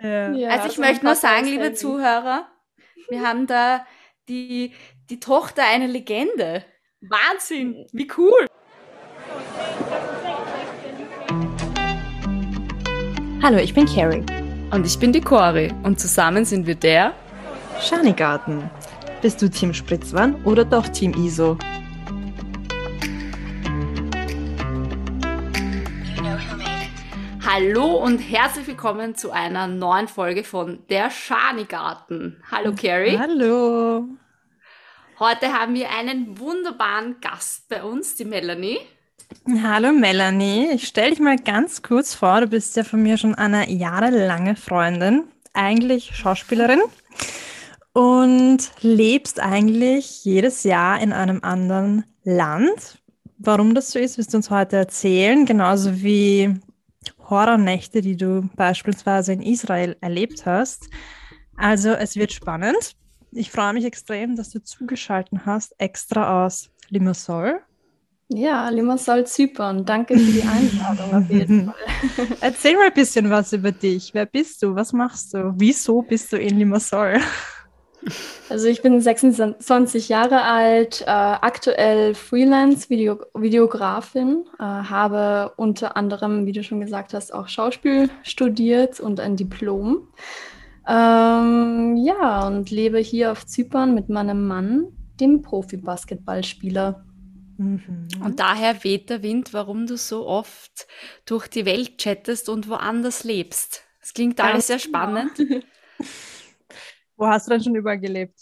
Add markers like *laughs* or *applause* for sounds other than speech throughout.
Ja. Ja, also ich möchte nur sagen, liebe Zuhörer, wir haben da die, die Tochter einer Legende. Wahnsinn, wie cool. Hallo, ich bin Carrie. Und ich bin die Cori. Und zusammen sind wir der Schanigarten. Bist du Team Spritzwan oder doch Team ISO? Hallo und herzlich willkommen zu einer neuen Folge von Der Schanigarten. Hallo Carrie. Hallo. Heute haben wir einen wunderbaren Gast bei uns, die Melanie. Hallo Melanie, ich stelle dich mal ganz kurz vor, du bist ja von mir schon eine jahrelange Freundin, eigentlich Schauspielerin und lebst eigentlich jedes Jahr in einem anderen Land. Warum das so ist, wirst du uns heute erzählen, genauso wie Horrornächte, die du beispielsweise in Israel erlebt hast. Also es wird spannend. Ich freue mich extrem, dass du zugeschaltet hast, extra aus Limassol. Ja, Limassol Zypern. Danke für die Einladung auf jeden *laughs* Fall. Erzähl mal ein bisschen was über dich. Wer bist du? Was machst du? Wieso bist du in Limassol? Also ich bin 26 Jahre alt, äh, aktuell Freelance-Videografin, äh, habe unter anderem, wie du schon gesagt hast, auch Schauspiel studiert und ein Diplom. Ähm, ja, und lebe hier auf Zypern mit meinem Mann, dem Profi-Basketballspieler. Mhm. Und daher weht der Wind, warum du so oft durch die Welt chattest und woanders lebst. Das klingt alles sehr genau. *laughs* Wo hast du denn schon überall gelebt?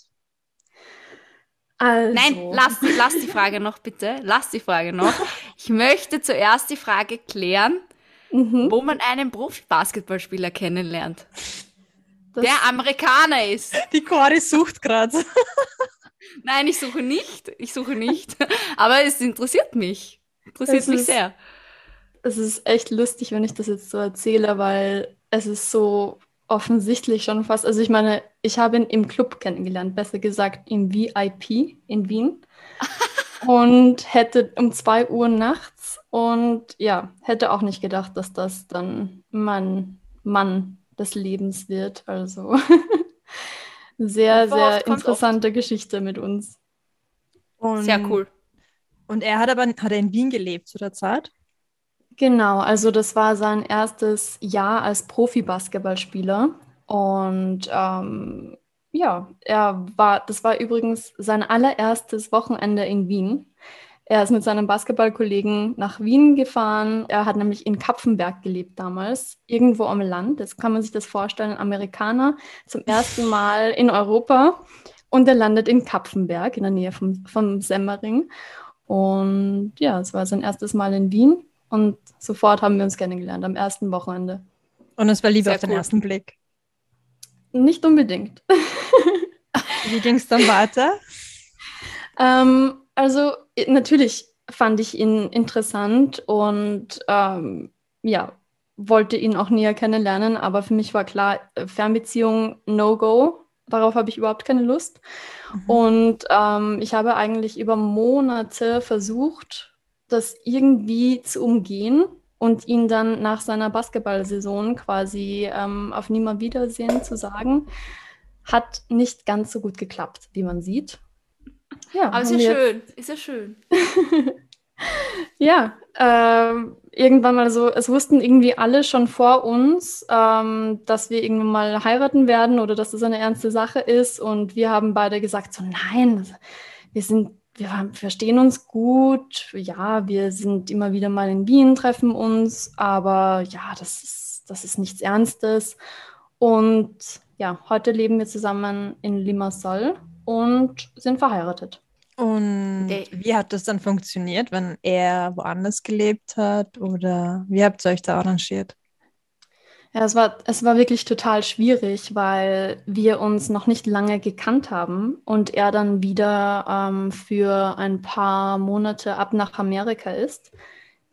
Also. Nein, lass, lass die Frage noch bitte. Lass die Frage noch. Ich möchte zuerst die Frage klären, mhm. wo man einen Profi-Basketballspieler kennenlernt. Das der Amerikaner ist. Die Cori sucht gerade. Nein, ich suche nicht. Ich suche nicht. Aber es interessiert mich. Interessiert es mich ist, sehr. Es ist echt lustig, wenn ich das jetzt so erzähle, weil es ist so offensichtlich schon fast. Also ich meine, ich habe ihn im Club kennengelernt, besser gesagt im VIP in Wien. *laughs* und hätte um zwei Uhr nachts und ja, hätte auch nicht gedacht, dass das dann mein Mann des Lebens wird. Also *laughs* sehr, sehr interessante oft. Geschichte mit uns. Und, sehr cool. Und er hat aber hat er in Wien gelebt zu der Zeit? Genau, also das war sein erstes Jahr als Profi-Basketballspieler. Und ähm, ja, er war, das war übrigens sein allererstes Wochenende in Wien. Er ist mit seinem Basketballkollegen nach Wien gefahren. Er hat nämlich in Kapfenberg gelebt damals, irgendwo am Land. Das kann man sich das vorstellen, ein Amerikaner zum ersten Mal in Europa. Und er landet in Kapfenberg in der Nähe vom, vom Semmering. Und ja, es war sein erstes Mal in Wien. Und sofort haben wir uns kennengelernt, am ersten Wochenende. Und es war Liebe Sehr auf den cool. ersten Blick? Nicht unbedingt. *laughs* Wie ging es dann weiter? ähm, also natürlich fand ich ihn interessant und ähm, ja, wollte ihn auch näher kennenlernen, aber für mich war klar, äh, Fernbeziehung No-Go. Darauf habe ich überhaupt keine Lust. Mhm. Und ähm, ich habe eigentlich über Monate versucht, das irgendwie zu umgehen und ihn dann nach seiner Basketballsaison quasi ähm, auf Nimmerwiedersehen zu sagen, hat nicht ganz so gut geklappt, wie man sieht. Ja, aber ist ja schön, ist ja schön. *laughs* ja, ähm, irgendwann mal so, es wussten irgendwie alle schon vor uns, ähm, dass wir irgendwann mal heiraten werden oder dass das eine ernste Sache ist. Und wir haben beide gesagt, so nein, wir sind wir verstehen uns gut. Ja, wir sind immer wieder mal in Wien, treffen uns, aber ja, das ist, das ist nichts Ernstes. Und ja, heute leben wir zusammen in Limassol und sind verheiratet. Und wie hat das dann funktioniert, wenn er woanders gelebt hat oder wie habt ihr euch da arrangiert? Ja, es war, es war wirklich total schwierig, weil wir uns noch nicht lange gekannt haben und er dann wieder ähm, für ein paar Monate ab nach Amerika ist.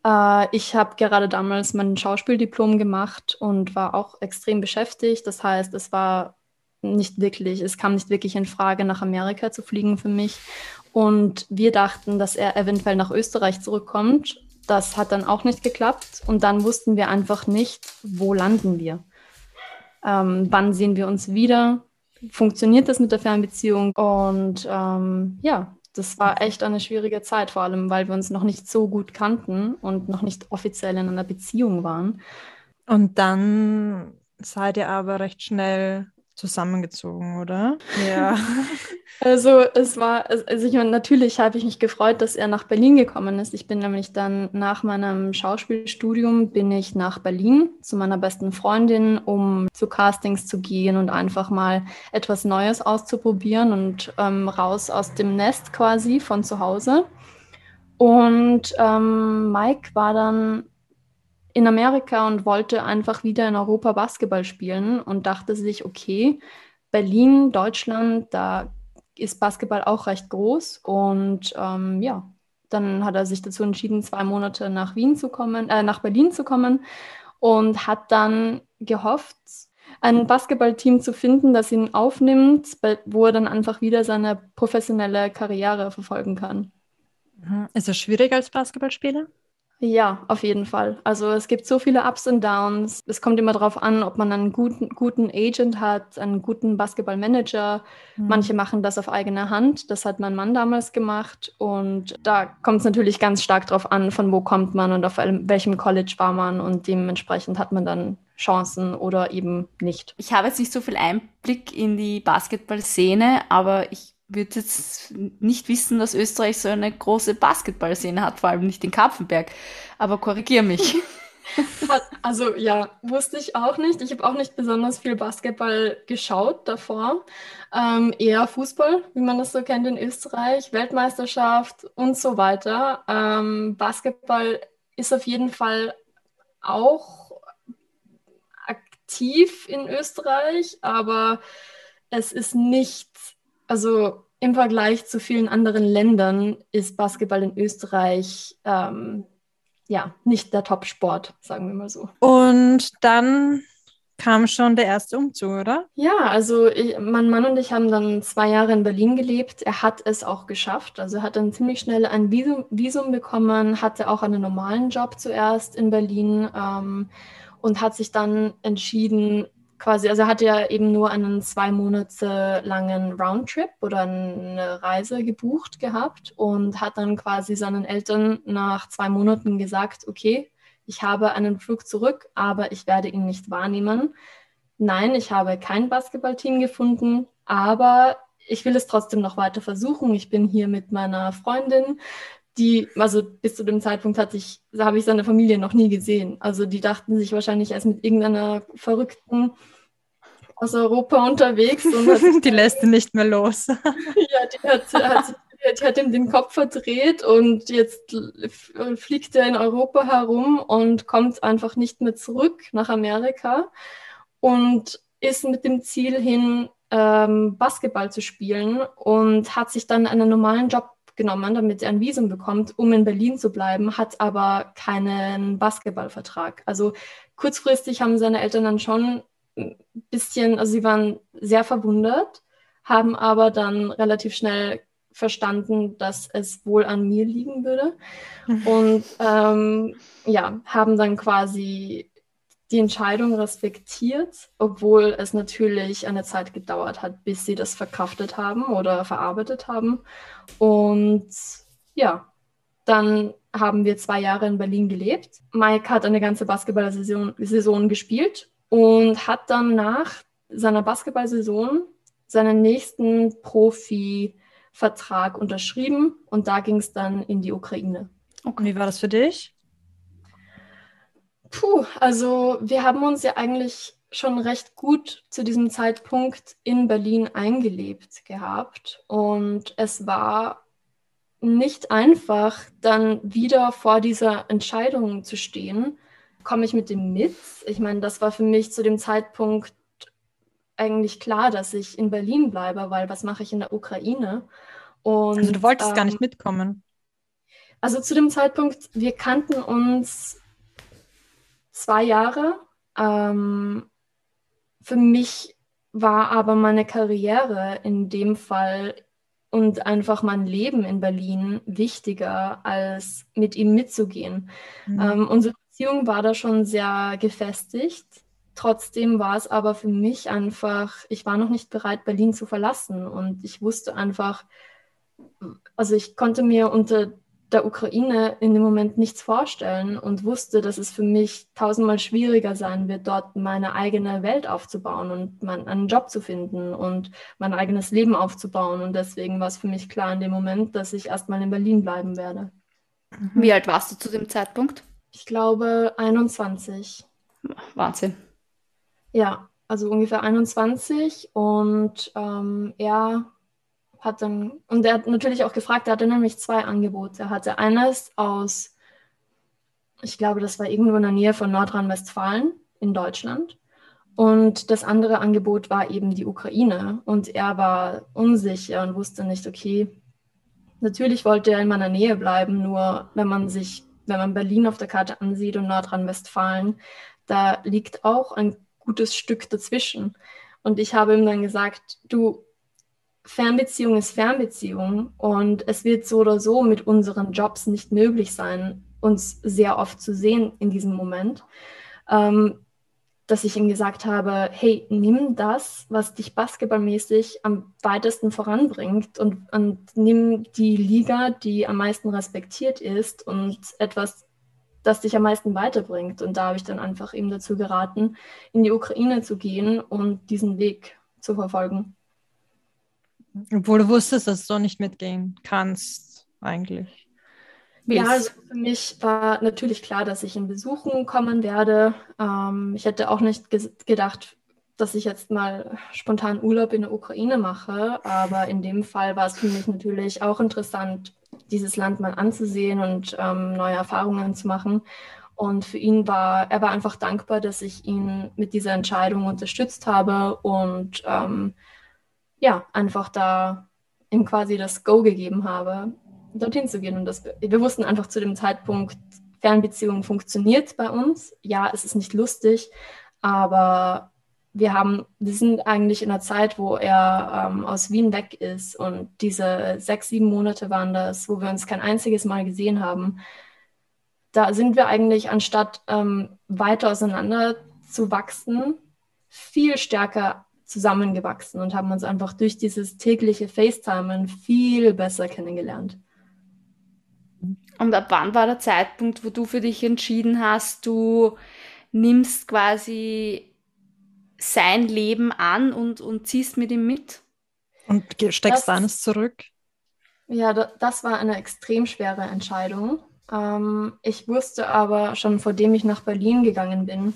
Äh, ich habe gerade damals mein Schauspieldiplom gemacht und war auch extrem beschäftigt. Das heißt, es war nicht wirklich, es kam nicht wirklich in Frage, nach Amerika zu fliegen für mich. Und wir dachten, dass er eventuell nach Österreich zurückkommt das hat dann auch nicht geklappt und dann wussten wir einfach nicht, wo landen wir. ähm, wann sehen wir uns wieder, funktioniert das mit der Fernbeziehung und ähm, ja, das war echt eine schwierige Zeit, vor allem weil wir uns noch nicht so gut kannten und noch nicht offiziell in einer Beziehung waren. Und dann seid ihr aber recht schnell zusammengezogen, oder? Ja. *laughs* also es war, also ich meine, natürlich habe ich mich gefreut, dass er nach Berlin gekommen ist. Ich bin nämlich dann nach meinem Schauspielstudium bin ich nach Berlin zu meiner besten Freundin, um zu Castings zu gehen und einfach mal etwas Neues auszuprobieren und ähm, raus aus dem Nest quasi von zu Hause. Und ähm, Mike war dann in Amerika und wollte einfach wieder in Europa Basketball spielen und dachte sich, okay, Berlin, Deutschland, da ist Basketball auch recht groß. Und ähm, ja, dann hat er sich dazu entschieden, zwei Monate nach Wien zu kommen, äh, nach Berlin zu kommen und hat dann gehofft, ein Basketballteam zu finden, das ihn aufnimmt, wo er dann einfach wieder seine professionelle Karriere verfolgen kann. Mhm. Ist es schwierig als Basketballspieler? Ja, auf jeden Fall. Also es gibt so viele Ups und Downs. Es kommt immer darauf an, ob man einen guten, guten Agent hat, einen guten Basketballmanager. Mhm. Manche machen das auf eigene Hand. Das hat mein Mann damals gemacht. Und da kommt es natürlich ganz stark darauf an, von wo kommt man und auf welchem College war man. Und dementsprechend hat man dann Chancen oder eben nicht. Ich habe jetzt nicht so viel Einblick in die Basketballszene, aber ich würde jetzt nicht wissen, dass Österreich so eine große Basketballszene hat, vor allem nicht in Kapfenberg. Aber korrigier mich. *laughs* Also ja, wusste ich auch nicht. Ich habe auch nicht besonders viel Basketball geschaut davor. Ähm, eher Fußball, wie man das so kennt in Österreich, Weltmeisterschaft und so weiter. Ähm, Basketball ist auf jeden Fall auch aktiv in Österreich, aber es ist nicht also im Vergleich zu vielen anderen Ländern ist Basketball in Österreich ähm, ja nicht der Top-Sport, sagen wir mal so. Und dann kam schon der erste Umzug, oder? Ja, also ich, mein Mann und ich haben dann zwei Jahre in Berlin gelebt. Er hat es auch geschafft. Also er hat dann ziemlich schnell ein Visum, Visum bekommen, hatte auch einen normalen Job zuerst in Berlin ähm, und hat sich dann entschieden, quasi, also er hatte ja eben nur einen zwei Monate langen Roundtrip oder eine Reise gebucht gehabt und hat dann quasi seinen Eltern nach zwei Monaten gesagt, okay, ich habe einen Flug zurück, aber ich werde ihn nicht wahrnehmen. Nein, ich habe kein Basketballteam gefunden, aber ich will es trotzdem noch weiter versuchen. Ich bin hier mit meiner Freundin die, also bis zu dem Zeitpunkt hatte ich, habe ich seine Familie noch nie gesehen. Also die dachten sich wahrscheinlich erst mit irgendeiner Verrückten aus Europa unterwegs. *laughs* die lässt ihn nicht mehr los. *laughs* ja, die hat, hat, die hat ihm den Kopf verdreht und jetzt fliegt er in Europa herum und kommt einfach nicht mehr zurück nach Amerika und ist mit dem Ziel hin, ähm, Basketball zu spielen und hat sich dann einen normalen Job genommen, damit er ein Visum bekommt, um in Berlin zu bleiben, hat aber keinen Basketballvertrag. Also kurzfristig haben seine Eltern dann schon ein bisschen, also sie waren sehr verwundert, haben aber dann relativ schnell verstanden, dass es wohl an mir liegen würde. Und ähm, ja, haben dann quasi die Entscheidung respektiert, obwohl es natürlich eine Zeit gedauert hat, bis sie das verkraftet haben oder verarbeitet haben. Und ja, dann haben wir zwei Jahre in Berlin gelebt. Mike hat eine ganze Basketball-Saison Saison gespielt und hat dann nach seiner Basketball-Saison seinen nächsten Profi-Vertrag unterschrieben und da ging es dann in die Ukraine. Okay. Wie war das für dich? Puh, also wir haben uns ja eigentlich schon recht gut zu diesem Zeitpunkt in Berlin eingelebt gehabt. Und es war nicht einfach, dann wieder vor dieser Entscheidung zu stehen. Komme ich mit dem mit? Ich meine, das war für mich zu dem Zeitpunkt eigentlich klar, dass ich in Berlin bleibe, weil was mache ich in der Ukraine? Und, also du wolltest ähm, gar nicht mitkommen? Also zu dem Zeitpunkt, wir kannten uns zwei Jahre. Ähm, für mich war aber meine Karriere in dem Fall und einfach mein Leben in Berlin wichtiger, als mit ihm mitzugehen. Mhm. Ähm, unsere Beziehung war da schon sehr gefestigt. Trotzdem war es aber für mich einfach, ich war noch nicht bereit, Berlin zu verlassen. Und ich wusste einfach, also ich konnte mir unter der Ukraine in dem Moment nichts vorstellen und wusste, dass es für mich tausendmal schwieriger sein wird, dort meine eigene Welt aufzubauen und mein, einen Job zu finden und mein eigenes Leben aufzubauen. Und deswegen war es für mich klar in dem Moment, dass ich erstmal in Berlin bleiben werde. Wie alt warst du zu dem Zeitpunkt? Ich glaube 21. Wahnsinn. Ja, also ungefähr 21 und ähm, er hat dann, und er hat natürlich auch gefragt, er hatte nämlich zwei Angebote. Er hatte eines aus, ich glaube, das war irgendwo in der Nähe von Nordrhein-Westfalen in Deutschland. Und das andere Angebot war eben die Ukraine. Und er war unsicher und wusste nicht, okay, natürlich wollte er in meiner Nähe bleiben, nur wenn man sich, wenn man Berlin auf der Karte ansieht und Nordrhein-Westfalen, da liegt auch ein gutes Stück dazwischen. Und ich habe ihm dann gesagt, du, Fernbeziehung ist Fernbeziehung und es wird so oder so mit unseren Jobs nicht möglich sein, uns sehr oft zu sehen in diesem Moment. Ähm, dass ich ihm gesagt habe, hey, nimm das, was dich basketballmäßig am weitesten voranbringt und, und nimm die Liga, die am meisten respektiert ist und etwas, das dich am meisten weiterbringt. Und da habe ich dann einfach ihm dazu geraten, in die Ukraine zu gehen und diesen Weg zu verfolgen. Obwohl du wusstest, dass du nicht mitgehen kannst, eigentlich. Ja, also für mich war natürlich klar, dass ich in Besuchen kommen werde. Ähm, ich hätte auch nicht gedacht, dass ich jetzt mal spontan Urlaub in der Ukraine mache, aber in dem Fall war es für mich natürlich auch interessant, dieses Land mal anzusehen und ähm, neue Erfahrungen zu machen. Und für ihn war, er war einfach dankbar, dass ich ihn mit dieser Entscheidung unterstützt habe und ähm, ja, einfach da ihm quasi das Go gegeben habe, dorthin zu gehen. Und das, wir wussten einfach zu dem Zeitpunkt, Fernbeziehung funktioniert bei uns. Ja, es ist nicht lustig, aber wir haben, wir sind eigentlich in einer Zeit, wo er ähm, aus Wien weg ist und diese sechs, sieben Monate waren das, wo wir uns kein einziges Mal gesehen haben. Da sind wir eigentlich, anstatt ähm, weiter auseinander zu wachsen, viel stärker zusammengewachsen und haben uns einfach durch dieses tägliche FaceTimen viel besser kennengelernt. Und ab wann war der Zeitpunkt, wo du für dich entschieden hast, du nimmst quasi sein Leben an und, und ziehst mit ihm mit? Und steckst deines zurück? Ja, das war eine extrem schwere Entscheidung. Ähm, ich wusste aber schon, vor dem ich nach Berlin gegangen bin,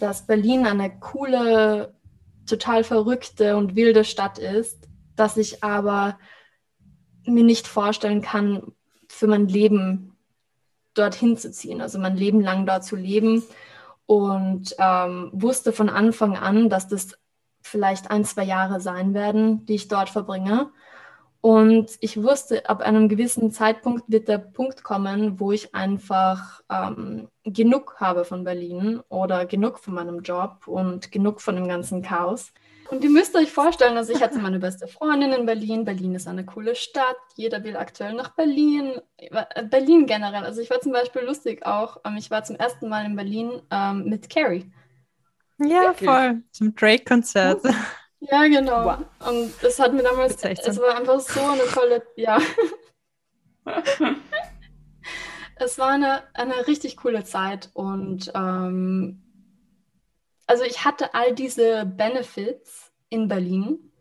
dass Berlin eine coole total verrückte und wilde Stadt ist, dass ich aber mir nicht vorstellen kann, für mein Leben dorthin zu ziehen, also mein Leben lang dort zu leben und ähm, wusste von Anfang an, dass das vielleicht ein, zwei Jahre sein werden, die ich dort verbringe. Und ich wusste, ab einem gewissen Zeitpunkt wird der Punkt kommen, wo ich einfach ähm, genug habe von Berlin oder genug von meinem Job und genug von dem ganzen Chaos. Und ihr müsst euch vorstellen, also ich hatte meine beste Freundin in Berlin. Berlin ist eine coole Stadt. Jeder will aktuell nach Berlin. Berlin generell. Also ich war zum Beispiel lustig auch. Ähm, ich war zum ersten Mal in Berlin ähm, mit Carrie. Ja, Wirklich? voll. Zum Drake-Konzert. Ja, genau. Wow. Und das hat mir damals, es war einfach so eine tolle, ja. *laughs* es war eine, eine richtig coole Zeit und ähm, also ich hatte all diese Benefits in Berlin,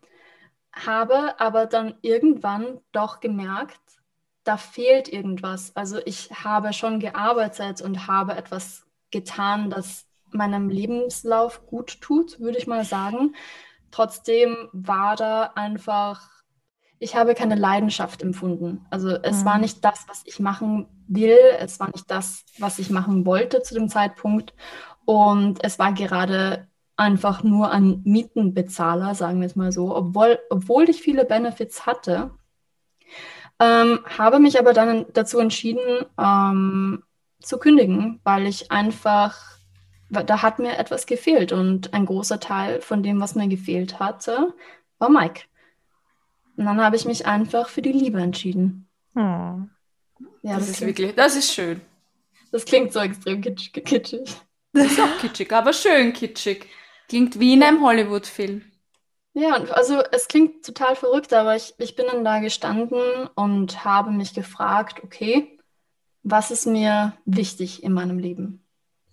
habe aber dann irgendwann doch gemerkt, da fehlt irgendwas. Also ich habe schon gearbeitet und habe etwas getan, das meinem Lebenslauf gut tut, würde ich mal sagen. Trotzdem war da einfach, ich habe keine Leidenschaft empfunden. Also es mhm. war nicht das, was ich machen will, es war nicht das, was ich machen wollte zu dem Zeitpunkt. Und es war gerade einfach nur ein Mietenbezahler, sagen wir es mal so, obwohl, obwohl ich viele Benefits hatte. Ähm, habe mich aber dann dazu entschieden, ähm, zu kündigen, weil ich einfach da hat mir etwas gefehlt und ein großer Teil von dem, was mir gefehlt hatte, war Mike. Und dann habe ich mich einfach für die Liebe entschieden. Hm. Ja, das, das ist wirklich, das ist schön. Das klingt so extrem kitschig. Das ist auch kitschig, aber schön kitschig. Klingt wie in einem Hollywood-Film. Ja, also es klingt total verrückt, aber ich, ich bin dann da gestanden und habe mich gefragt, okay, was ist mir wichtig in meinem Leben?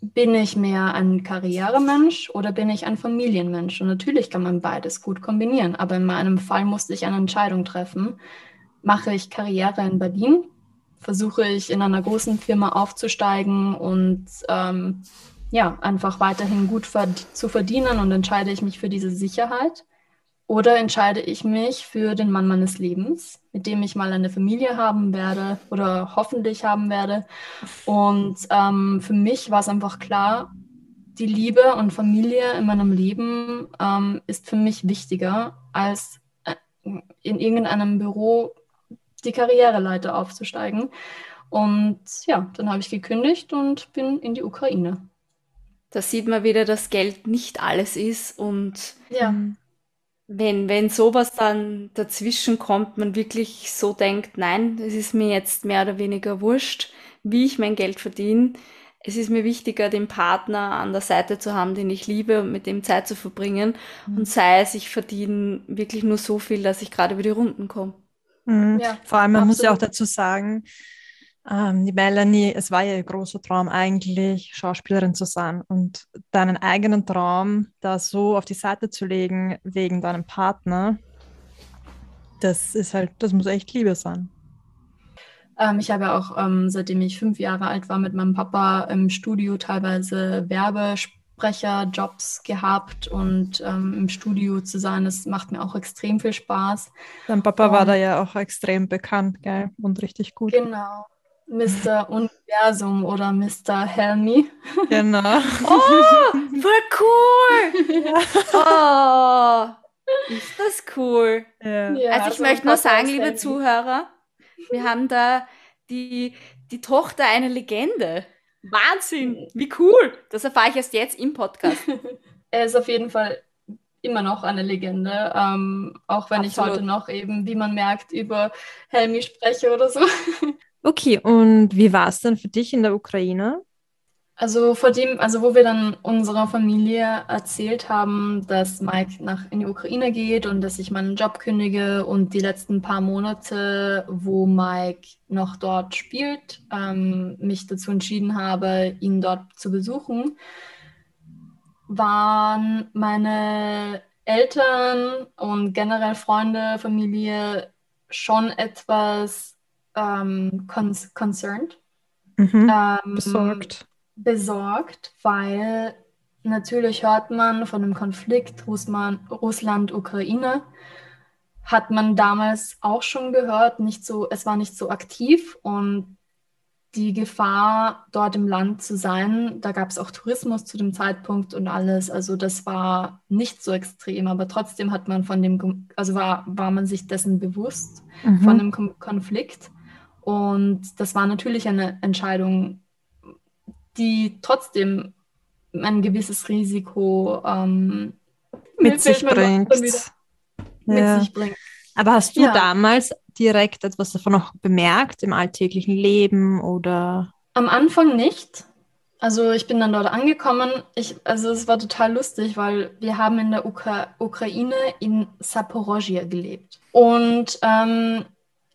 Bin ich mehr ein Karrieremensch oder bin ich ein Familienmensch? Und natürlich kann man beides gut kombinieren, aber in meinem Fall musste ich eine Entscheidung treffen. Mache ich Karriere in Berlin? Versuche ich in einer großen Firma aufzusteigen und ähm, ja, einfach weiterhin gut verd zu verdienen und entscheide ich mich für diese Sicherheit? Oder entscheide ich mich für den Mann meines Lebens, mit dem ich mal eine Familie haben werde oder hoffentlich haben werde. Und ähm, für mich war es einfach klar, die Liebe und Familie in meinem Leben ähm, ist für mich wichtiger, als äh, in irgendeinem Büro die Karriereleiter aufzusteigen. Und ja, dann habe ich gekündigt und bin in die Ukraine. Da sieht man wieder, dass Geld nicht alles ist und ja wenn, wenn sowas dann dazwischen kommt, man wirklich so denkt, nein, es ist mir jetzt mehr oder weniger wurscht, wie ich mein Geld verdiene. Es ist mir wichtiger, den Partner an der Seite zu haben, den ich liebe und mit dem Zeit zu verbringen. Mhm. Und sei es, ich verdiene wirklich nur so viel, dass ich gerade über die Runden komme. Mhm. Ja, Vor allem, man absolut. muss ja auch dazu sagen, ähm, die Melanie, es war ja ihr großer Traum eigentlich, Schauspielerin zu sein. Und deinen eigenen Traum da so auf die Seite zu legen wegen deinem Partner, das ist halt, das muss echt Liebe sein. Ähm, ich habe ja auch, ähm, seitdem ich fünf Jahre alt war, mit meinem Papa im Studio teilweise Werbesprecherjobs gehabt und ähm, im Studio zu sein, das macht mir auch extrem viel Spaß. Dein Papa und, war da ja auch extrem bekannt, gell? Und richtig gut. Genau. Mr. Universum oder Mr. Helmi. *laughs* Genau. Oh, voll cool! Ja. Oh, ist das cool. Ja. Ja, also ich also möchte nur sagen, liebe Helmi. Zuhörer, wir haben da die, die Tochter einer Legende. Wahnsinn, wie cool. Das erfahre ich erst jetzt im Podcast. *laughs* er ist auf jeden Fall immer noch eine Legende, ähm, auch wenn Absolut. ich heute noch eben, wie man merkt, über Helmi spreche oder so. *laughs* Okay, und wie war es dann für dich in der Ukraine? Also vor dem, also wo wir dann unserer Familie erzählt haben, dass Mike nach in die Ukraine geht und dass ich meinen Job kündige und die letzten paar Monate, wo Mike noch dort spielt, ähm, mich dazu entschieden habe, ihn dort zu besuchen, waren meine Eltern und generell Freunde, Familie schon etwas ähm, concerned. Mhm, ähm, besorgt. Besorgt, weil natürlich hört man von dem Konflikt Russland-Ukraine, hat man damals auch schon gehört, nicht so, es war nicht so aktiv und die Gefahr, dort im Land zu sein, da gab es auch Tourismus zu dem Zeitpunkt und alles. Also das war nicht so extrem, aber trotzdem hat man von dem, also war, war man sich dessen bewusst, mhm. von dem Konflikt. Und das war natürlich eine Entscheidung, die trotzdem ein gewisses Risiko ähm, mit, sich bringt. mit sich bringt. Aber hast du ja. damals direkt etwas davon noch bemerkt im alltäglichen Leben oder? Am Anfang nicht. Also ich bin dann dort angekommen. Ich, also es war total lustig, weil wir haben in der Ukra Ukraine in Saporozhye gelebt. Und ähm,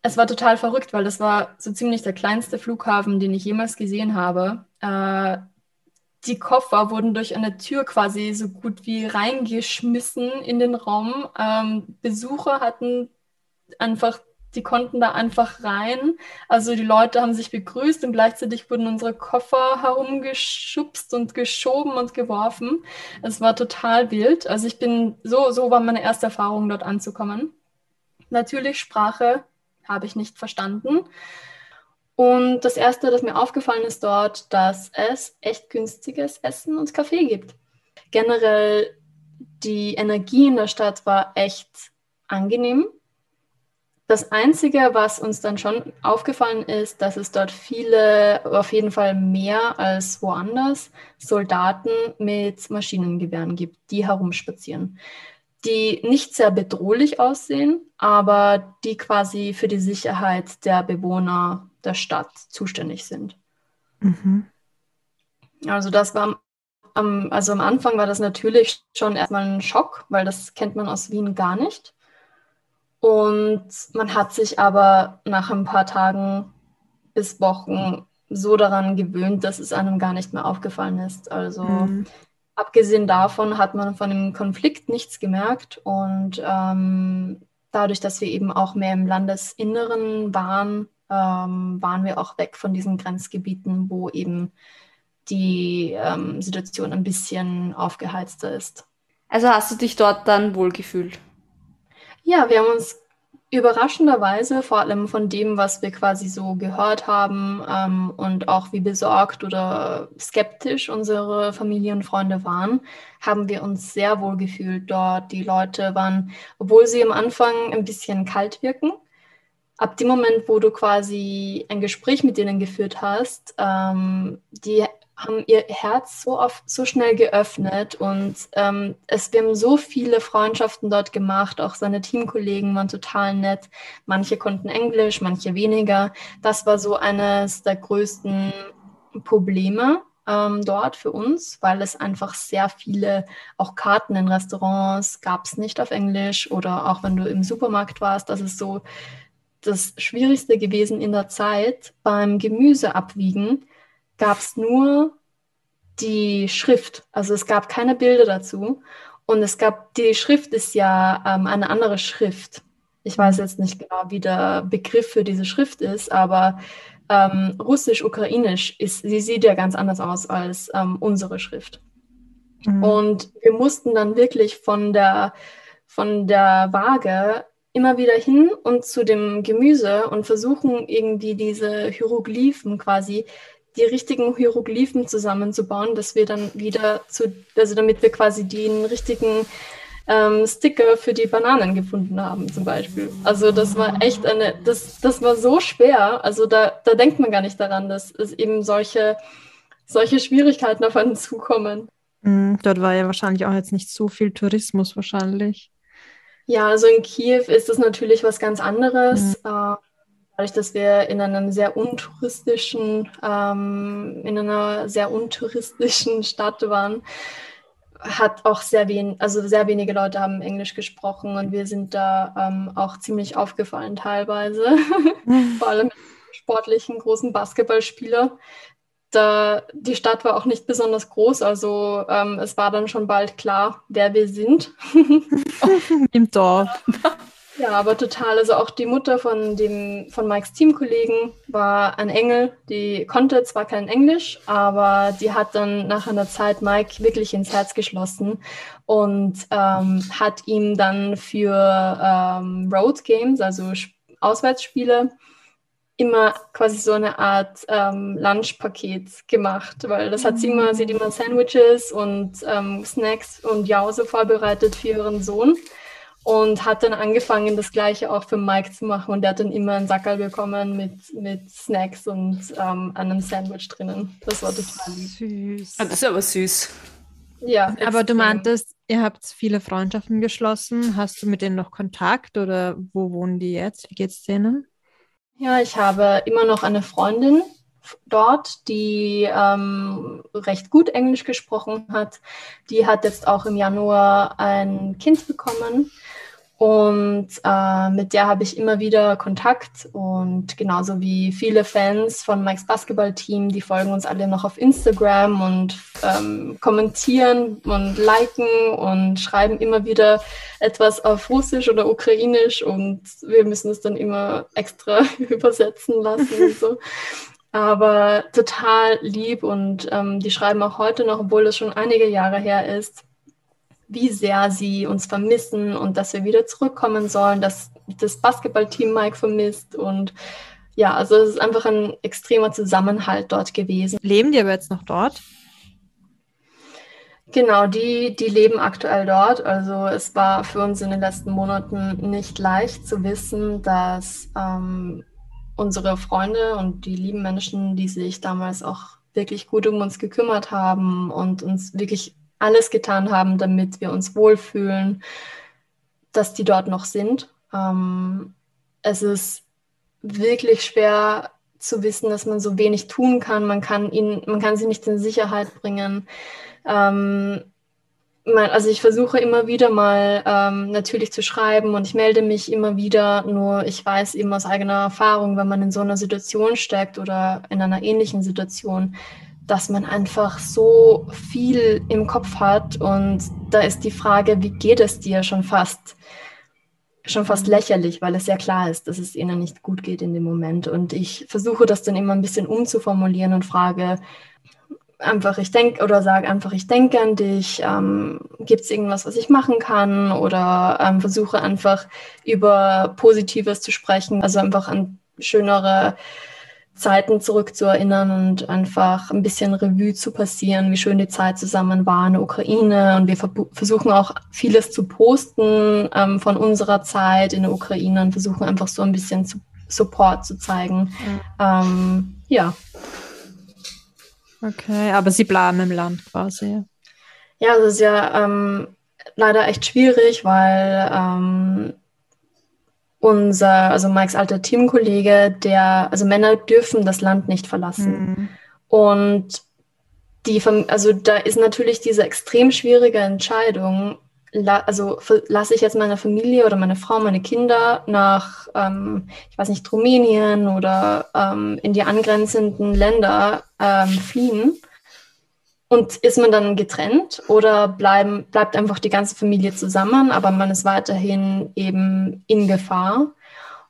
es war total verrückt, weil das war so ziemlich der kleinste Flughafen, den ich jemals gesehen habe. Äh, die Koffer wurden durch eine Tür quasi so gut wie reingeschmissen in den Raum. Ähm, Besucher hatten einfach, die konnten da einfach rein. Also die Leute haben sich begrüßt und gleichzeitig wurden unsere Koffer herumgeschubst und geschoben und geworfen. Es war total wild. Also ich bin, so, so war meine erste Erfahrung, dort anzukommen. Natürlich Sprache habe ich nicht verstanden. Und das Erste, das mir aufgefallen ist dort, dass es echt günstiges Essen und Kaffee gibt. Generell die Energie in der Stadt war echt angenehm. Das Einzige, was uns dann schon aufgefallen ist, dass es dort viele, auf jeden Fall mehr als woanders, Soldaten mit Maschinengewehren gibt, die herumspazieren die nicht sehr bedrohlich aussehen, aber die quasi für die Sicherheit der Bewohner der Stadt zuständig sind. Mhm. Also das war am, also am Anfang war das natürlich schon erstmal ein Schock, weil das kennt man aus Wien gar nicht. Und man hat sich aber nach ein paar Tagen bis Wochen so daran gewöhnt, dass es einem gar nicht mehr aufgefallen ist. Also mhm. Abgesehen davon hat man von dem Konflikt nichts gemerkt und ähm, dadurch, dass wir eben auch mehr im Landesinneren waren, ähm, waren wir auch weg von diesen Grenzgebieten, wo eben die ähm, Situation ein bisschen aufgeheizter ist. Also hast du dich dort dann wohlgefühlt? Ja, wir haben uns überraschenderweise, vor allem von dem, was wir quasi so gehört haben ähm, und auch wie besorgt oder skeptisch unsere Familie und Freunde waren, haben wir uns sehr wohl gefühlt dort. Die Leute waren, obwohl sie am Anfang ein bisschen kalt wirken, ab dem Moment, wo du quasi ein Gespräch mit denen geführt hast, ähm, die haben ihr Herz so oft, so schnell geöffnet und ähm, es, wir haben so viele Freundschaften dort gemacht. Auch seine Teamkollegen waren total nett. Manche konnten Englisch, manche weniger. Das war so eines der größten Probleme ähm, dort für uns, weil es einfach sehr viele, auch Karten in Restaurants gab es nicht auf Englisch oder auch wenn du im Supermarkt warst, das ist so das Schwierigste gewesen in der Zeit beim Gemüse abwiegen gab es nur die Schrift. Also es gab keine Bilder dazu. Und es gab, die Schrift ist ja ähm, eine andere Schrift. Ich weiß jetzt nicht genau, wie der Begriff für diese Schrift ist, aber ähm, Russisch-Ukrainisch ist, sie sieht ja ganz anders aus als ähm, unsere Schrift. Mhm. Und wir mussten dann wirklich von der, von der Waage immer wieder hin und zu dem Gemüse und versuchen irgendwie diese Hieroglyphen quasi die richtigen Hieroglyphen zusammenzubauen, dass wir dann wieder zu, also damit wir quasi den richtigen ähm, Sticker für die Bananen gefunden haben, zum Beispiel. Also das war echt eine, das, das war so schwer. Also da, da denkt man gar nicht daran, dass es eben solche, solche Schwierigkeiten auf einen zukommen. Mm, dort war ja wahrscheinlich auch jetzt nicht so viel Tourismus wahrscheinlich. Ja, also in Kiew ist das natürlich was ganz anderes. Mhm. Äh, Dadurch, dass wir in einem sehr untouristischen, ähm, in einer sehr untouristischen Stadt waren, hat auch sehr wenig, also sehr wenige Leute haben Englisch gesprochen und wir sind da ähm, auch ziemlich aufgefallen teilweise, *laughs* vor allem sportlichen großen Basketballspieler. Da, die Stadt war auch nicht besonders groß, also ähm, es war dann schon bald klar, wer wir sind. *laughs* Im Dorf. *laughs* Ja, aber total. Also auch die Mutter von dem von Mikes Teamkollegen war ein Engel. Die konnte zwar kein Englisch, aber die hat dann nach einer Zeit Mike wirklich ins Herz geschlossen und ähm, hat ihm dann für ähm, Road Games, also Auswärtsspiele, immer quasi so eine Art ähm, Lunchpaket gemacht, weil das hat sie immer, sie hat immer Sandwiches und ähm, Snacks und Jause vorbereitet für ihren Sohn und hat dann angefangen, das Gleiche auch für Mike zu machen. Und der hat dann immer einen Sackerl bekommen mit, mit Snacks und ähm, einem Sandwich drinnen. Das war total. Süß. Ah, das ist aber süß. Ja. Extrem. Aber du meintest, ihr habt viele Freundschaften geschlossen. Hast du mit denen noch Kontakt oder wo wohnen die jetzt? Wie geht's denen? Ja, ich habe immer noch eine Freundin dort, die ähm, recht gut Englisch gesprochen hat. Die hat jetzt auch im Januar ein Kind bekommen. Und äh, mit der habe ich immer wieder Kontakt und genauso wie viele Fans von Mikes Basketballteam, die folgen uns alle noch auf Instagram und ähm, kommentieren und liken und schreiben immer wieder etwas auf Russisch oder Ukrainisch und wir müssen es dann immer extra *laughs* übersetzen lassen und so. Aber total lieb und ähm, die schreiben auch heute noch, obwohl es schon einige Jahre her ist, wie sehr sie uns vermissen und dass wir wieder zurückkommen sollen, dass das Basketballteam Mike vermisst und ja, also es ist einfach ein extremer Zusammenhalt dort gewesen. Leben die aber jetzt noch dort? Genau, die, die leben aktuell dort. Also es war für uns in den letzten Monaten nicht leicht zu wissen, dass ähm, unsere Freunde und die lieben Menschen, die sich damals auch wirklich gut um uns gekümmert haben und uns wirklich alles getan haben, damit wir uns wohlfühlen, dass die dort noch sind. Ähm, es ist wirklich schwer zu wissen, dass man so wenig tun kann. Man kann ihn, man kann sie nicht in Sicherheit bringen. Ähm, also ich versuche immer wieder mal ähm, natürlich zu schreiben und ich melde mich immer wieder, nur ich weiß eben aus eigener Erfahrung, wenn man in so einer Situation steckt oder in einer ähnlichen Situation, dass man einfach so viel im Kopf hat und da ist die Frage, wie geht es dir schon fast? schon fast lächerlich, weil es sehr klar ist, dass es ihnen nicht gut geht in dem Moment. Und ich versuche das dann immer ein bisschen umzuformulieren und frage, einfach, ich denke oder sage einfach, ich denke an dich, ähm, gibt es irgendwas, was ich machen kann oder ähm, versuche einfach über Positives zu sprechen, also einfach an schönere Zeiten zurückzuerinnern und einfach ein bisschen Revue zu passieren, wie schön die Zeit zusammen war in der Ukraine. Und wir versuchen auch vieles zu posten ähm, von unserer Zeit in der Ukraine und versuchen einfach so ein bisschen zu Support zu zeigen. Mhm. Ähm, ja. Okay, aber Sie bleiben im Land quasi. Ja, das ist ja ähm, leider echt schwierig, weil ähm, unser, also Mikes alter Teamkollege, der, also Männer dürfen das Land nicht verlassen. Mhm. Und die, also da ist natürlich diese extrem schwierige Entscheidung, also lasse ich jetzt meine Familie oder meine Frau, meine Kinder nach, ähm, ich weiß nicht, Rumänien oder ähm, in die angrenzenden Länder ähm, fliehen? Und ist man dann getrennt oder bleiben, bleibt einfach die ganze Familie zusammen, aber man ist weiterhin eben in Gefahr?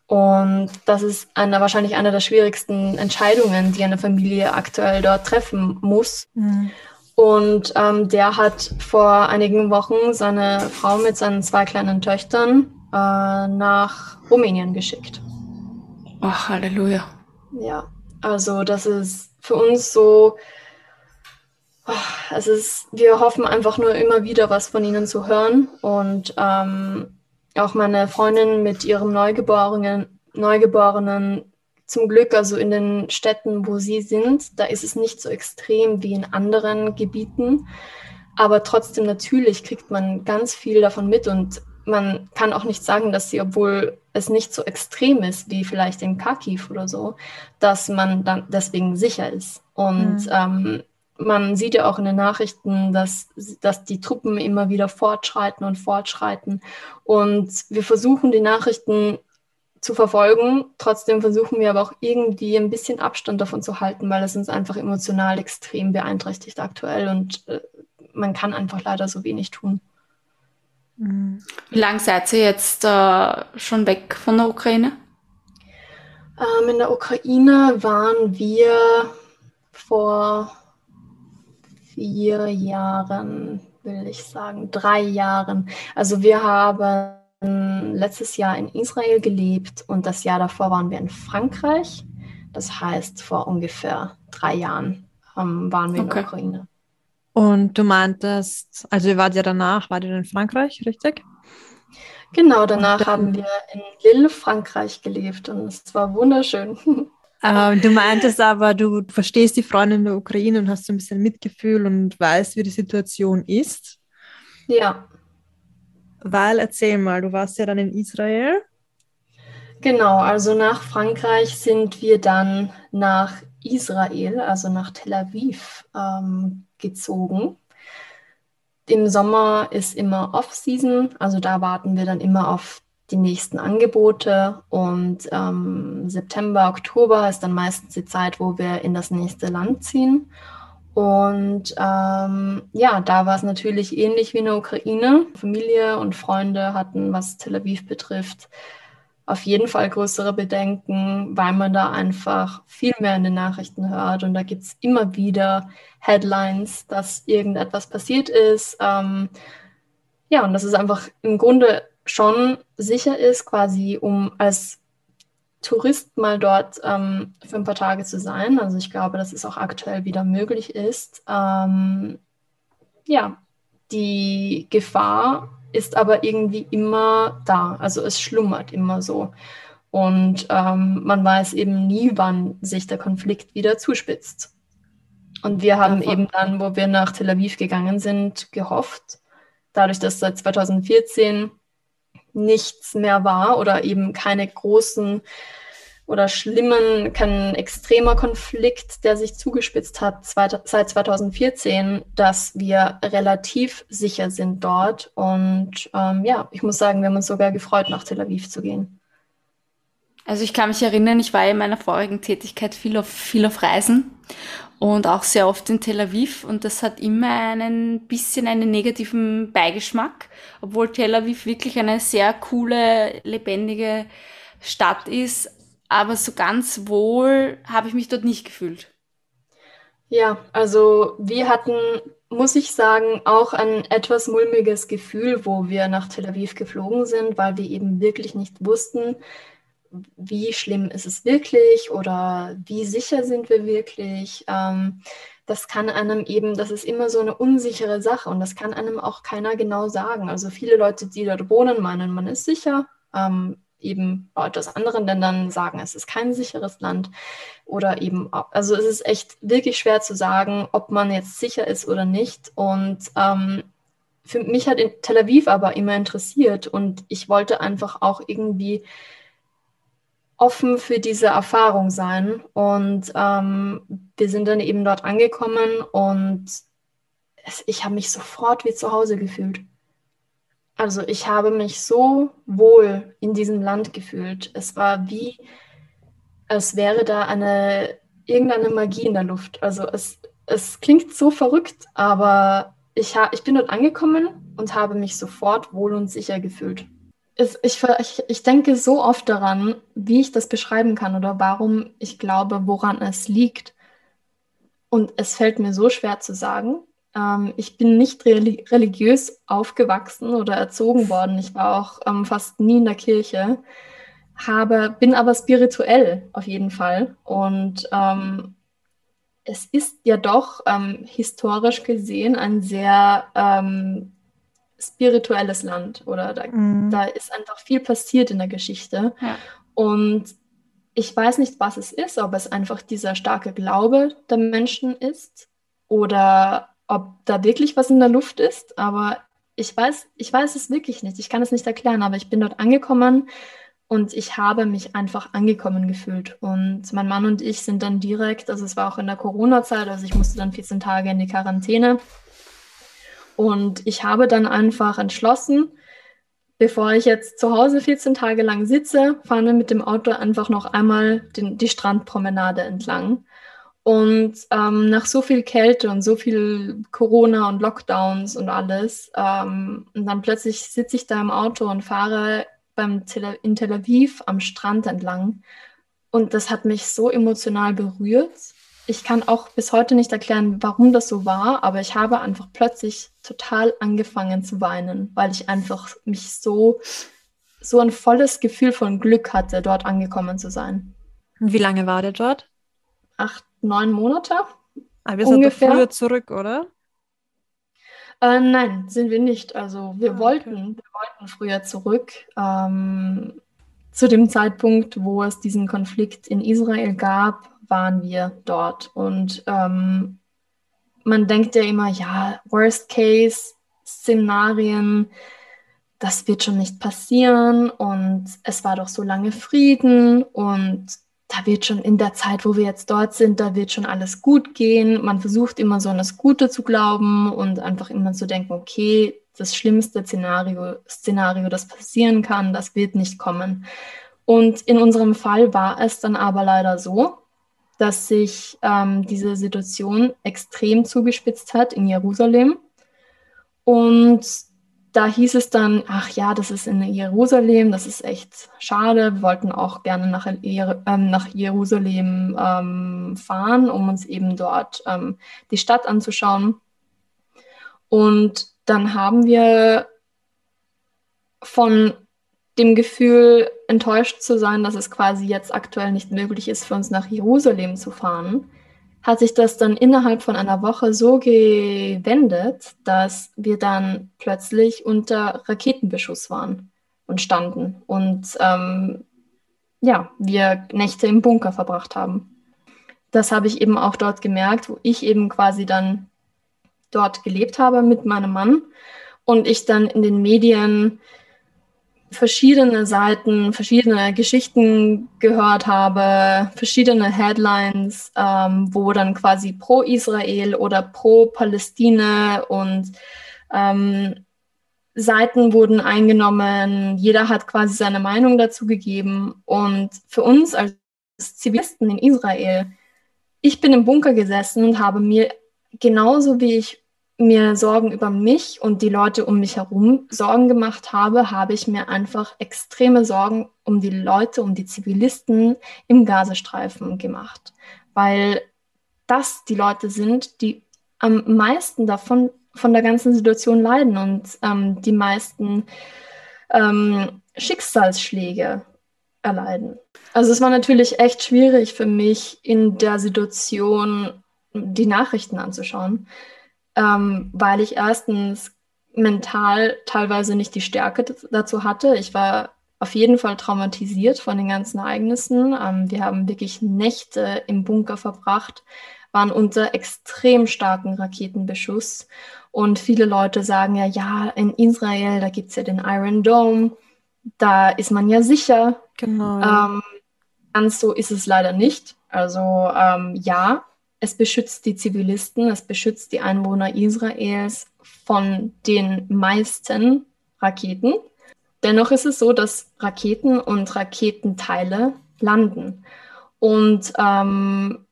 Und das ist eine, wahrscheinlich eine der schwierigsten Entscheidungen, die eine Familie aktuell dort treffen muss. Mhm. Und ähm, der hat vor einigen Wochen seine Frau mit seinen zwei kleinen Töchtern äh, nach Rumänien geschickt. Ach, Halleluja. Ja, also das ist für uns so, oh, es ist, wir hoffen einfach nur immer wieder was von ihnen zu hören. Und ähm, auch meine Freundin mit ihrem Neugeborenen, Neugeborenen zum Glück, also in den Städten, wo sie sind, da ist es nicht so extrem wie in anderen Gebieten. Aber trotzdem natürlich kriegt man ganz viel davon mit und man kann auch nicht sagen, dass sie, obwohl es nicht so extrem ist wie vielleicht in Kharkiv oder so, dass man dann deswegen sicher ist. Und mhm. ähm, man sieht ja auch in den Nachrichten, dass, dass die Truppen immer wieder fortschreiten und fortschreiten. Und wir versuchen die Nachrichten zu verfolgen. Trotzdem versuchen wir aber auch irgendwie ein bisschen Abstand davon zu halten, weil es uns einfach emotional extrem beeinträchtigt aktuell und äh, man kann einfach leider so wenig tun. Mhm. Wie lange seid ihr jetzt äh, schon weg von der Ukraine? Ähm, in der Ukraine waren wir vor vier Jahren, will ich sagen, drei Jahren. Also wir haben letztes Jahr in Israel gelebt und das Jahr davor waren wir in Frankreich. Das heißt, vor ungefähr drei Jahren ähm, waren wir okay. in der Ukraine. Und du meintest, also ihr wart ja danach, wart ihr in Frankreich, richtig? Genau, danach haben wir in Lille, Frankreich gelebt und es war wunderschön. *laughs* Ähm, du meintest aber, du verstehst die Freunde in der Ukraine und hast so ein bisschen Mitgefühl und weißt, wie die Situation ist. Ja. Weil, erzähl mal, du warst ja dann in Israel. Genau, also nach Frankreich sind wir dann nach Israel, also nach Tel Aviv ähm, gezogen. Im Sommer ist immer Off-Season, also da warten wir dann immer auf die nächsten Angebote und ähm, September, Oktober ist dann meistens die Zeit, wo wir in das nächste Land ziehen. Und ähm, ja, da war es natürlich ähnlich wie in der Ukraine. Familie und Freunde hatten, was Tel Aviv betrifft, auf jeden Fall größere Bedenken, weil man da einfach viel mehr in den Nachrichten hört. Und da gibt es immer wieder Headlines, dass irgendetwas passiert ist. Ähm, ja, und das ist einfach im Grunde schon sicher ist, quasi um als Tourist mal dort ähm, für ein paar Tage zu sein. Also ich glaube, dass es auch aktuell wieder möglich ist. Ähm, ja, die Gefahr ist aber irgendwie immer da. Also es schlummert immer so. Und ähm, man weiß eben nie, wann sich der Konflikt wieder zuspitzt. Und wir haben Davon. eben dann, wo wir nach Tel Aviv gegangen sind, gehofft, dadurch, dass seit 2014 nichts mehr war oder eben keine großen oder schlimmen, kein extremer Konflikt, der sich zugespitzt hat seit 2014, dass wir relativ sicher sind dort. Und ähm, ja, ich muss sagen, wir haben uns sogar gefreut, nach Tel Aviv zu gehen. Also ich kann mich erinnern, ich war in meiner vorigen Tätigkeit viel auf, viel auf Reisen und auch sehr oft in Tel Aviv und das hat immer einen bisschen einen negativen Beigeschmack, obwohl Tel Aviv wirklich eine sehr coole, lebendige Stadt ist, aber so ganz wohl habe ich mich dort nicht gefühlt. Ja, also wir hatten, muss ich sagen, auch ein etwas mulmiges Gefühl, wo wir nach Tel Aviv geflogen sind, weil wir eben wirklich nicht wussten, wie schlimm ist es wirklich oder wie sicher sind wir wirklich. Ähm, das kann einem eben, das ist immer so eine unsichere Sache und das kann einem auch keiner genau sagen. Also viele Leute, die dort wohnen, meinen, man ist sicher. Ähm, eben Leute aus anderen Ländern sagen, es ist kein sicheres Land oder eben, also es ist echt wirklich schwer zu sagen, ob man jetzt sicher ist oder nicht. Und ähm, für mich hat Tel Aviv aber immer interessiert und ich wollte einfach auch irgendwie offen für diese Erfahrung sein. Und ähm, wir sind dann eben dort angekommen und es, ich habe mich sofort wie zu Hause gefühlt. Also ich habe mich so wohl in diesem Land gefühlt. Es war wie, als wäre da eine irgendeine Magie in der Luft. Also es, es klingt so verrückt, aber ich, ha, ich bin dort angekommen und habe mich sofort wohl und sicher gefühlt es, ich, ich, ich denke so oft daran, wie ich das beschreiben kann oder warum ich glaube, woran es liegt. Und es fällt mir so schwer zu sagen. Ähm, ich bin nicht religiös aufgewachsen oder erzogen worden. Ich war auch ähm, fast nie in der Kirche, habe, bin aber spirituell auf jeden Fall. Und ähm, es ist ja doch ähm, historisch gesehen ein sehr ähm, spirituelles Land oder da, mhm. da ist einfach viel passiert in der Geschichte. Ja. Und ich weiß nicht, was es ist, ob es einfach dieser starke Glaube der Menschen ist oder ob da wirklich was in der Luft ist. Aber ich weiß, ich weiß es wirklich nicht. Ich kann es nicht erklären, aber ich bin dort angekommen und ich habe mich einfach angekommen gefühlt. Und mein Mann und ich sind dann direkt, also es war auch in der Corona-Zeit, also ich musste dann 14 Tage in die Quarantäne. Und ich habe dann einfach entschlossen, bevor ich jetzt zu Hause 14 Tage lang sitze, fahren wir mit dem Auto einfach noch einmal den, die Strandpromenade entlang. Und ähm, nach so viel Kälte und so viel Corona und Lockdowns und alles, ähm, und dann plötzlich sitze ich da im Auto und fahre beim Tel in Tel Aviv am Strand entlang. Und das hat mich so emotional berührt ich kann auch bis heute nicht erklären, warum das so war, aber ich habe einfach plötzlich total angefangen zu weinen, weil ich einfach mich so, so ein volles Gefühl von Glück hatte, dort angekommen zu sein. Wie lange war der dort? Acht, neun Monate. Aber wir sind früher zurück, oder? Äh, nein, sind wir nicht. Also wir ah, wollten, wir wollten früher zurück. Ähm, zu dem Zeitpunkt, wo es diesen Konflikt in Israel gab, waren wir dort. Und ähm, man denkt ja immer, ja, Worst-Case-Szenarien, das wird schon nicht passieren. Und es war doch so lange Frieden und da wird schon in der Zeit, wo wir jetzt dort sind, da wird schon alles gut gehen. Man versucht immer so an das Gute zu glauben und einfach immer zu denken, okay, das schlimmste Szenario, Szenario, das passieren kann, das wird nicht kommen. Und in unserem Fall war es dann aber leider so, dass sich ähm, diese Situation extrem zugespitzt hat in Jerusalem. Und da hieß es dann, ach ja, das ist in Jerusalem, das ist echt schade. Wir wollten auch gerne nach, ähm, nach Jerusalem ähm, fahren, um uns eben dort ähm, die Stadt anzuschauen. Und dann haben wir von dem Gefühl, enttäuscht zu sein, dass es quasi jetzt aktuell nicht möglich ist, für uns nach Jerusalem zu fahren, hat sich das dann innerhalb von einer Woche so gewendet, dass wir dann plötzlich unter Raketenbeschuss waren und standen und ähm, ja, wir Nächte im Bunker verbracht haben. Das habe ich eben auch dort gemerkt, wo ich eben quasi dann dort gelebt habe mit meinem Mann und ich dann in den Medien verschiedene Seiten, verschiedene Geschichten gehört habe, verschiedene Headlines, ähm, wo dann quasi pro Israel oder pro Palästina und ähm, Seiten wurden eingenommen. Jeder hat quasi seine Meinung dazu gegeben. Und für uns als Zivilisten in Israel, ich bin im Bunker gesessen und habe mir genauso wie ich mir Sorgen über mich und die Leute um mich herum Sorgen gemacht habe, habe ich mir einfach extreme Sorgen um die Leute, um die Zivilisten im Gazastreifen gemacht, weil das die Leute sind, die am meisten davon von der ganzen Situation leiden und ähm, die meisten ähm, Schicksalsschläge erleiden. Also es war natürlich echt schwierig für mich in der Situation die Nachrichten anzuschauen, ähm, weil ich erstens mental teilweise nicht die Stärke dazu hatte. Ich war auf jeden Fall traumatisiert von den ganzen Ereignissen. Ähm, wir haben wirklich Nächte im Bunker verbracht, waren unter extrem starken Raketenbeschuss. Und viele Leute sagen ja, ja, in Israel, da gibt es ja den Iron Dome, da ist man ja sicher. Genau. Ähm, ganz so ist es leider nicht. Also ähm, ja, es beschützt die Zivilisten, es beschützt die Einwohner Israels von den meisten Raketen. Dennoch ist es so, dass Raketen und Raketenteile landen. Und ähm,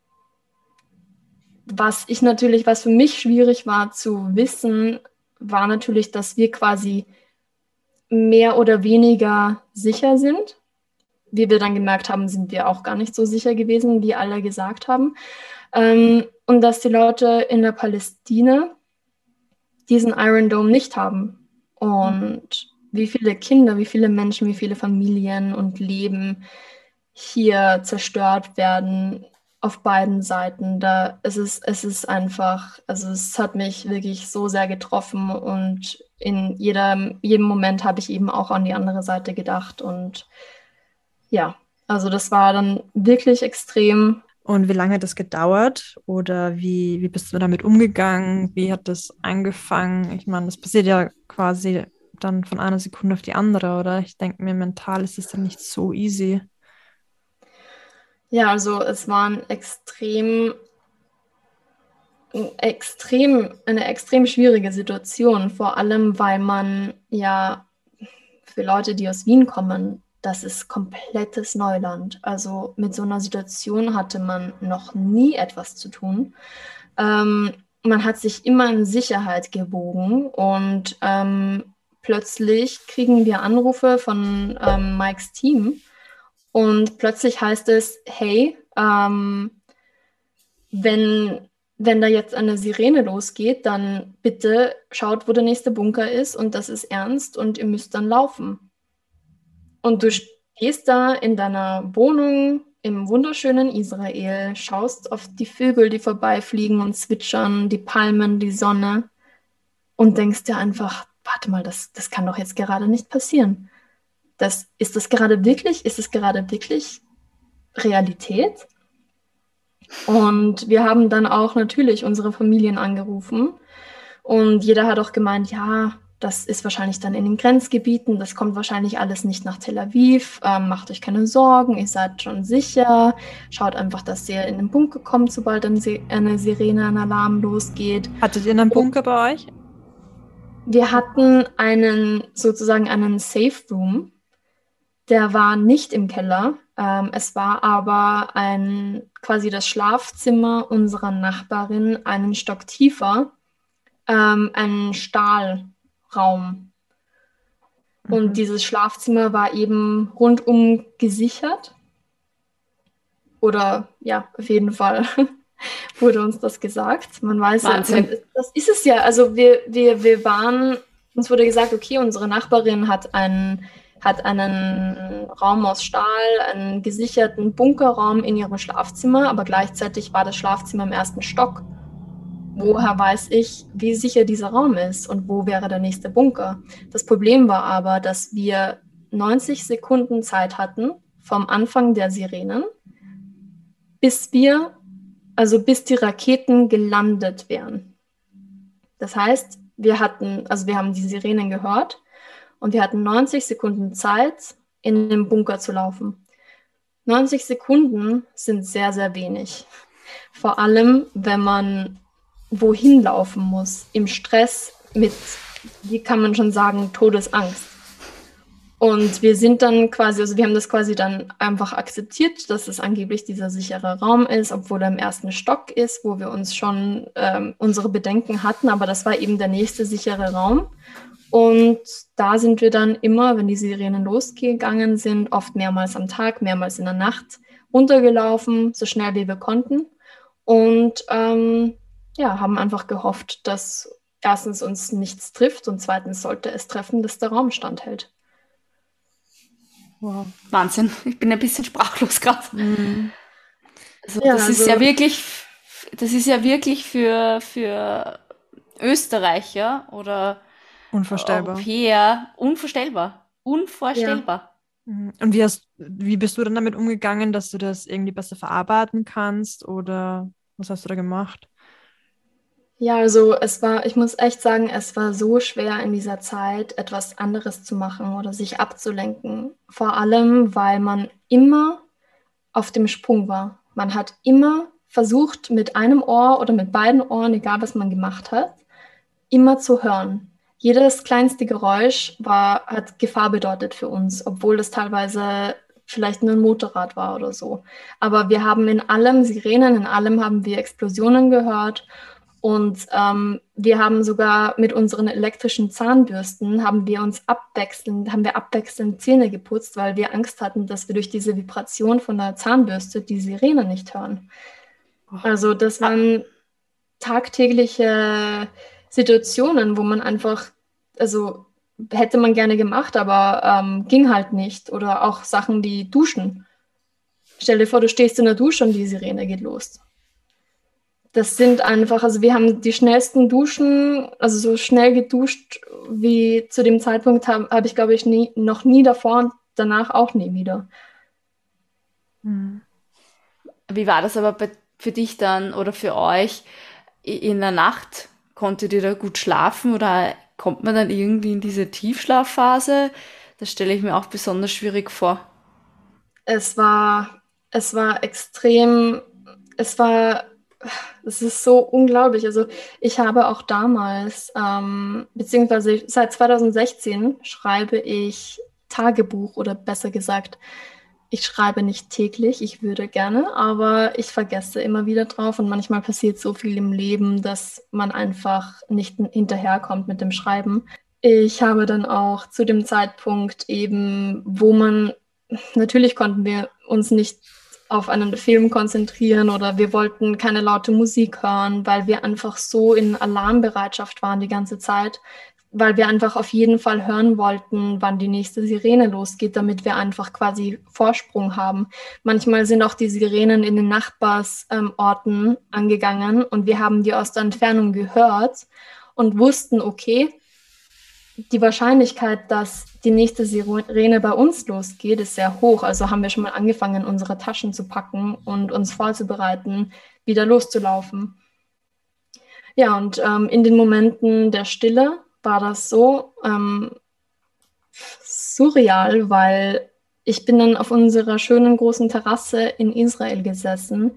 was ich natürlich, was für mich schwierig war zu wissen, war natürlich, dass wir quasi mehr oder weniger sicher sind. Wie wir dann gemerkt haben, sind wir auch gar nicht so sicher gewesen, wie alle gesagt haben. Ähm, und dass die Leute in der Palästina diesen Iron Dome nicht haben. Und wie viele Kinder, wie viele Menschen, wie viele Familien und Leben hier zerstört werden auf beiden Seiten. Da es ist es ist einfach, also es hat mich wirklich so sehr getroffen und in jedem, jedem Moment habe ich eben auch an die andere Seite gedacht. Und ja, also das war dann wirklich extrem. Und wie lange hat das gedauert? Oder wie, wie bist du damit umgegangen? Wie hat das angefangen? Ich meine, das passiert ja quasi dann von einer Sekunde auf die andere, oder? Ich denke mir, mental ist es dann nicht so easy. Ja, also es waren extrem, extrem, eine extrem schwierige Situation, vor allem weil man ja für Leute, die aus Wien kommen, das ist komplettes Neuland. Also mit so einer Situation hatte man noch nie etwas zu tun. Ähm, man hat sich immer in Sicherheit gewogen und ähm, plötzlich kriegen wir Anrufe von ähm, Mikes Team und plötzlich heißt es, hey, ähm, wenn, wenn da jetzt eine Sirene losgeht, dann bitte schaut, wo der nächste Bunker ist und das ist ernst und ihr müsst dann laufen. Und du stehst da in deiner Wohnung im wunderschönen Israel, schaust auf die Vögel, die vorbeifliegen und zwitschern, die Palmen, die Sonne und denkst dir einfach, warte mal, das, das kann doch jetzt gerade nicht passieren. Das, ist das gerade wirklich, ist es gerade wirklich Realität? Und wir haben dann auch natürlich unsere Familien angerufen und jeder hat auch gemeint, ja, das ist wahrscheinlich dann in den Grenzgebieten, das kommt wahrscheinlich alles nicht nach Tel Aviv. Ähm, macht euch keine Sorgen, ihr seid schon sicher. Schaut einfach, dass ihr in den Bunker kommt, sobald eine Sirene, ein Alarm losgeht. Hattet ihr einen Bunker bei euch? Wir hatten einen sozusagen einen Safe Room. Der war nicht im Keller. Ähm, es war aber ein quasi das Schlafzimmer unserer Nachbarin einen Stock tiefer, ähm, ein Stahl Raum. Und mhm. dieses Schlafzimmer war eben rundum gesichert. Oder ja, auf jeden Fall *laughs* wurde uns das gesagt. Man weiß, Wahnsinn. das ist es ja. Also wir, wir, wir waren, uns wurde gesagt, okay, unsere Nachbarin hat einen, hat einen Raum aus Stahl, einen gesicherten Bunkerraum in ihrem Schlafzimmer, aber gleichzeitig war das Schlafzimmer im ersten Stock woher weiß ich, wie sicher dieser Raum ist und wo wäre der nächste Bunker? Das Problem war aber, dass wir 90 Sekunden Zeit hatten vom Anfang der Sirenen, bis wir, also bis die Raketen gelandet wären. Das heißt, wir hatten, also wir haben die Sirenen gehört Und wir hatten 90 Sekunden Zeit, in den Bunker zu laufen. 90 Sekunden sind sehr, sehr wenig. Vor allem, wenn man wohin laufen muss, im Stress mit, wie kann man schon sagen, Todesangst. Und wir sind dann quasi, also wir haben das quasi dann einfach akzeptiert, dass es angeblich dieser sichere Raum ist, obwohl er im ersten Stock ist, wo wir uns schon ähm, unsere Bedenken hatten, aber das war eben der nächste sichere Raum. Und da sind wir dann immer, wenn die Sirenen losgegangen sind, oft mehrmals am Tag, mehrmals in der Nacht runtergelaufen, so schnell wie wir konnten. Und ähm, ja, haben einfach gehofft, dass erstens uns nichts trifft und zweitens sollte es treffen, dass der Raum standhält. Wow. Wahnsinn. Ich bin ein bisschen sprachlos gerade. Mhm. Also, ja, das also, ist ja wirklich, das ist ja wirklich für, für Österreicher oder unvorstellbar. Europäer unvorstellbar. Unvorstellbar. Ja. Mhm. Und wie, hast, wie bist du dann damit umgegangen, dass du das irgendwie besser verarbeiten kannst oder was hast du da gemacht? Ja, also es war, ich muss echt sagen, es war so schwer in dieser Zeit etwas anderes zu machen oder sich abzulenken. Vor allem, weil man immer auf dem Sprung war. Man hat immer versucht, mit einem Ohr oder mit beiden Ohren, egal was man gemacht hat, immer zu hören. Jedes kleinste Geräusch war, hat Gefahr bedeutet für uns, obwohl das teilweise vielleicht nur ein Motorrad war oder so. Aber wir haben in allem Sirenen, in allem haben wir Explosionen gehört und ähm, wir haben sogar mit unseren elektrischen Zahnbürsten haben wir uns abwechselnd, haben wir abwechselnd Zähne geputzt, weil wir Angst hatten, dass wir durch diese Vibration von der Zahnbürste die Sirene nicht hören. Also das waren tagtägliche Situationen, wo man einfach, also hätte man gerne gemacht, aber ähm, ging halt nicht. Oder auch Sachen wie Duschen. Stell dir vor, du stehst in der Dusche und die Sirene geht los das sind einfach, also wir haben die schnellsten Duschen, also so schnell geduscht wie zu dem Zeitpunkt habe hab ich, glaube ich, nie, noch nie davor und danach auch nie wieder. Hm. Wie war das aber bei, für dich dann oder für euch in der Nacht? Konntet ihr da gut schlafen oder kommt man dann irgendwie in diese Tiefschlafphase? Das stelle ich mir auch besonders schwierig vor. Es war, es war extrem, es war es ist so unglaublich. Also ich habe auch damals, ähm, beziehungsweise seit 2016 schreibe ich Tagebuch oder besser gesagt, ich schreibe nicht täglich, ich würde gerne, aber ich vergesse immer wieder drauf und manchmal passiert so viel im Leben, dass man einfach nicht hinterherkommt mit dem Schreiben. Ich habe dann auch zu dem Zeitpunkt eben, wo man, natürlich konnten wir uns nicht auf einen Film konzentrieren oder wir wollten keine laute Musik hören, weil wir einfach so in Alarmbereitschaft waren die ganze Zeit, weil wir einfach auf jeden Fall hören wollten, wann die nächste Sirene losgeht, damit wir einfach quasi Vorsprung haben. Manchmal sind auch die Sirenen in den Nachbarsorten ähm, angegangen und wir haben die aus der Entfernung gehört und wussten, okay, die Wahrscheinlichkeit, dass die nächste Sirene bei uns losgeht, ist sehr hoch. Also haben wir schon mal angefangen, unsere Taschen zu packen und uns vorzubereiten, wieder loszulaufen. Ja, und ähm, in den Momenten der Stille war das so ähm, surreal, weil ich bin dann auf unserer schönen großen Terrasse in Israel gesessen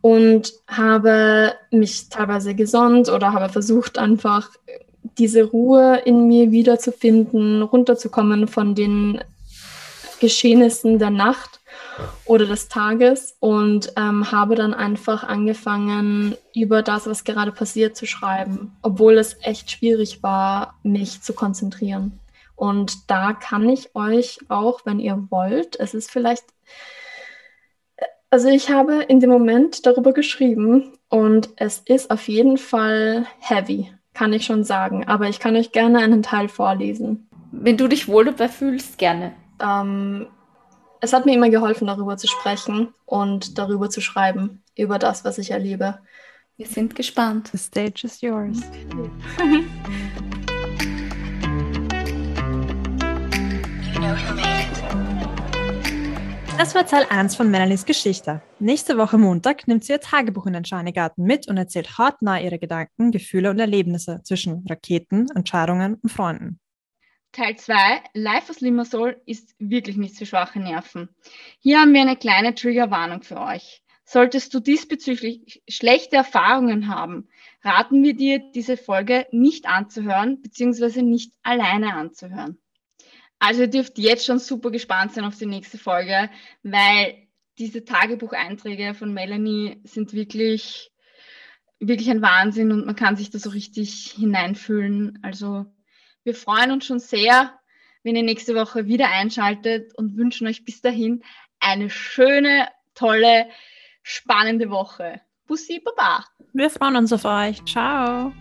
und habe mich teilweise gesonnt oder habe versucht, einfach diese Ruhe in mir wiederzufinden, runterzukommen von den Geschehnissen der Nacht oder des Tages und ähm, habe dann einfach angefangen, über das, was gerade passiert, zu schreiben, obwohl es echt schwierig war, mich zu konzentrieren. Und da kann ich euch auch, wenn ihr wollt, es ist vielleicht, also ich habe in dem Moment darüber geschrieben und es ist auf jeden Fall heavy kann ich schon sagen. Aber ich kann euch gerne einen Teil vorlesen. Wenn du dich wohl dabei fühlst, gerne. Ähm, es hat mir immer geholfen, darüber zu sprechen und darüber zu schreiben, über das, was ich erlebe. Wir sind gespannt. The stage is yours. *laughs* Das war Teil 1 von Melanies Geschichte. Nächste Woche Montag nimmt sie ihr Tagebuch in den Scheinegarten mit und erzählt hautnah ihre Gedanken, Gefühle und Erlebnisse zwischen Raketen, Entscheidungen und Freunden. Teil 2, Life aus Limassol, ist wirklich nichts für schwache Nerven. Hier haben wir eine kleine Triggerwarnung für euch. Solltest du diesbezüglich schlechte Erfahrungen haben, raten wir dir, diese Folge nicht anzuhören, beziehungsweise nicht alleine anzuhören. Also ihr dürft jetzt schon super gespannt sein auf die nächste Folge, weil diese Tagebucheinträge von Melanie sind wirklich, wirklich ein Wahnsinn und man kann sich da so richtig hineinfühlen. Also wir freuen uns schon sehr, wenn ihr nächste Woche wieder einschaltet und wünschen euch bis dahin eine schöne, tolle, spannende Woche. Bussi, Baba. Wir freuen uns auf euch. Ciao.